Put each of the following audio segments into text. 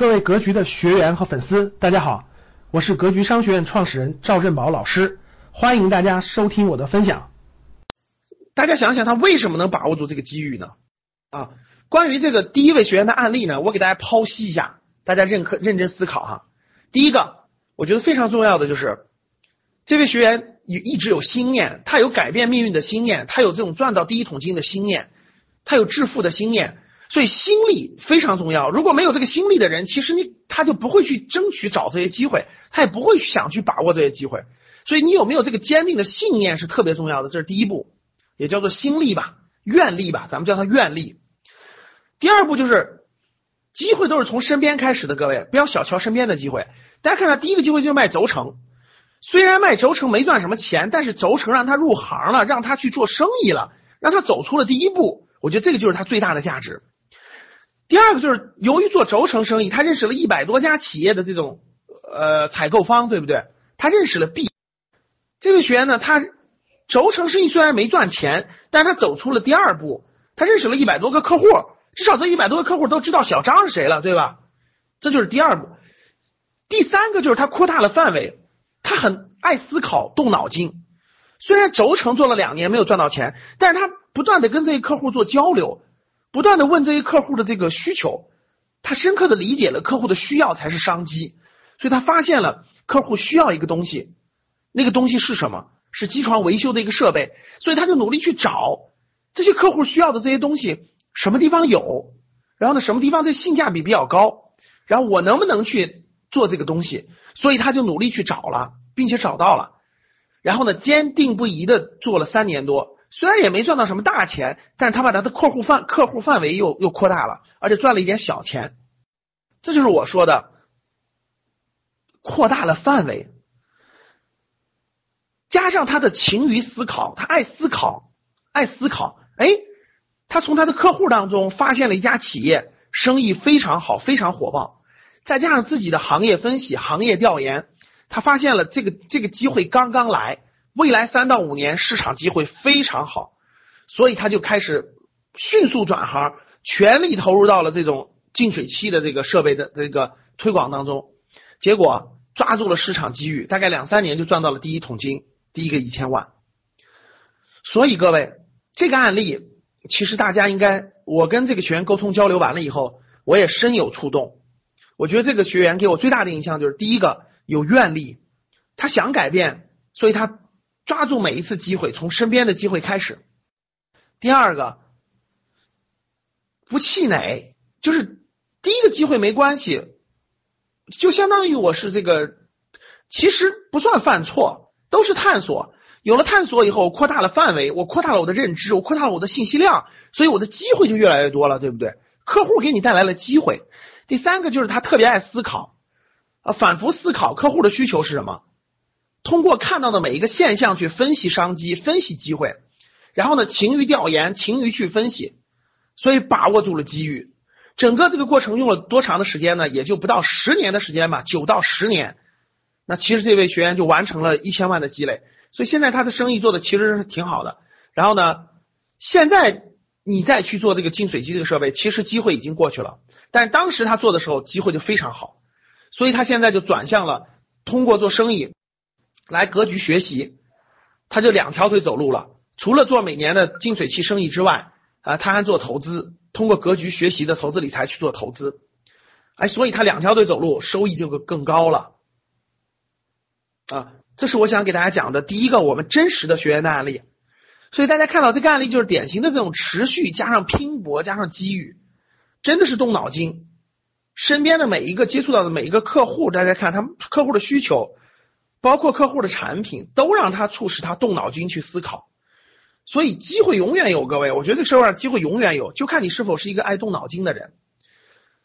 各位格局的学员和粉丝，大家好，我是格局商学院创始人赵振宝老师，欢迎大家收听我的分享。大家想想，他为什么能把握住这个机遇呢？啊，关于这个第一位学员的案例呢，我给大家剖析一下，大家认可认真思考哈。第一个，我觉得非常重要的就是，这位学员一一直有心念，他有改变命运的心念，他有这种赚到第一桶金的心念，他有致富的心念。所以心力非常重要。如果没有这个心力的人，其实你他就不会去争取找这些机会，他也不会想去把握这些机会。所以你有没有这个坚定的信念是特别重要的，这是第一步，也叫做心力吧、愿力吧，咱们叫它愿力。第二步就是机会都是从身边开始的，各位不要小瞧身边的机会。大家看看第一个机会就是卖轴承，虽然卖轴承没赚什么钱，但是轴承让他入行了，让他去做生意了，让他走出了第一步。我觉得这个就是他最大的价值。第二个就是由于做轴承生意，他认识了一百多家企业的这种呃采购方，对不对？他认识了 B 这位学员呢，他轴承生意虽然没赚钱，但是他走出了第二步，他认识了一百多个客户，至少这一百多个客户都知道小张是谁了，对吧？这就是第二步。第三个就是他扩大了范围，他很爱思考，动脑筋。虽然轴承做了两年没有赚到钱，但是他不断的跟这些客户做交流。不断的问这些客户的这个需求，他深刻的理解了客户的需要才是商机，所以他发现了客户需要一个东西，那个东西是什么？是机床维修的一个设备，所以他就努力去找这些客户需要的这些东西，什么地方有，然后呢，什么地方这性价比比较高，然后我能不能去做这个东西？所以他就努力去找了，并且找到了，然后呢，坚定不移的做了三年多。虽然也没赚到什么大钱，但是他把他的客户范客户范围又又扩大了，而且赚了一点小钱，这就是我说的扩大了范围，加上他的勤于思考，他爱思考，爱思考，哎，他从他的客户当中发现了一家企业生意非常好，非常火爆，再加上自己的行业分析、行业调研，他发现了这个这个机会刚刚来。未来三到五年市场机会非常好，所以他就开始迅速转行，全力投入到了这种净水器的这个设备的这个推广当中。结果抓住了市场机遇，大概两三年就赚到了第一桶金，第一个一千万。所以各位，这个案例其实大家应该，我跟这个学员沟通交流完了以后，我也深有触动。我觉得这个学员给我最大的印象就是，第一个有愿力，他想改变，所以他。抓住每一次机会，从身边的机会开始。第二个，不气馁，就是第一个机会没关系，就相当于我是这个，其实不算犯错，都是探索。有了探索以后，扩大了范围，我扩大了我的认知，我扩大了我的信息量，所以我的机会就越来越多了，对不对？客户给你带来了机会。第三个就是他特别爱思考，啊，反复思考客户的需求是什么。通过看到的每一个现象去分析商机、分析机会，然后呢，勤于调研、勤于去分析，所以把握住了机遇。整个这个过程用了多长的时间呢？也就不到十年的时间吧，九到十年。那其实这位学员就完成了一千万的积累，所以现在他的生意做的其实是挺好的。然后呢，现在你再去做这个净水机这个设备，其实机会已经过去了，但当时他做的时候机会就非常好，所以他现在就转向了通过做生意。来格局学习，他就两条腿走路了。除了做每年的净水器生意之外，啊，他还做投资，通过格局学习的投资理财去做投资。哎，所以他两条腿走路，收益就更高了。啊，这是我想给大家讲的第一个我们真实的学员的案例。所以大家看到这个案例就是典型的这种持续加上拼搏加上机遇，真的是动脑筋。身边的每一个接触到的每一个客户，大家看他们客户的需求。包括客户的产品，都让他促使他动脑筋去思考，所以机会永远有。各位，我觉得这个社会上机会永远有，就看你是否是一个爱动脑筋的人。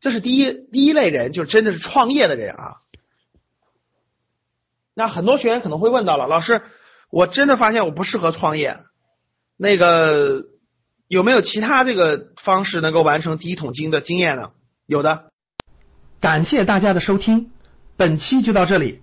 这是第一第一类人，就真的是创业的人啊。那很多学员可能会问到了，老师，我真的发现我不适合创业，那个有没有其他这个方式能够完成第一桶金的经验呢？有的。感谢大家的收听，本期就到这里。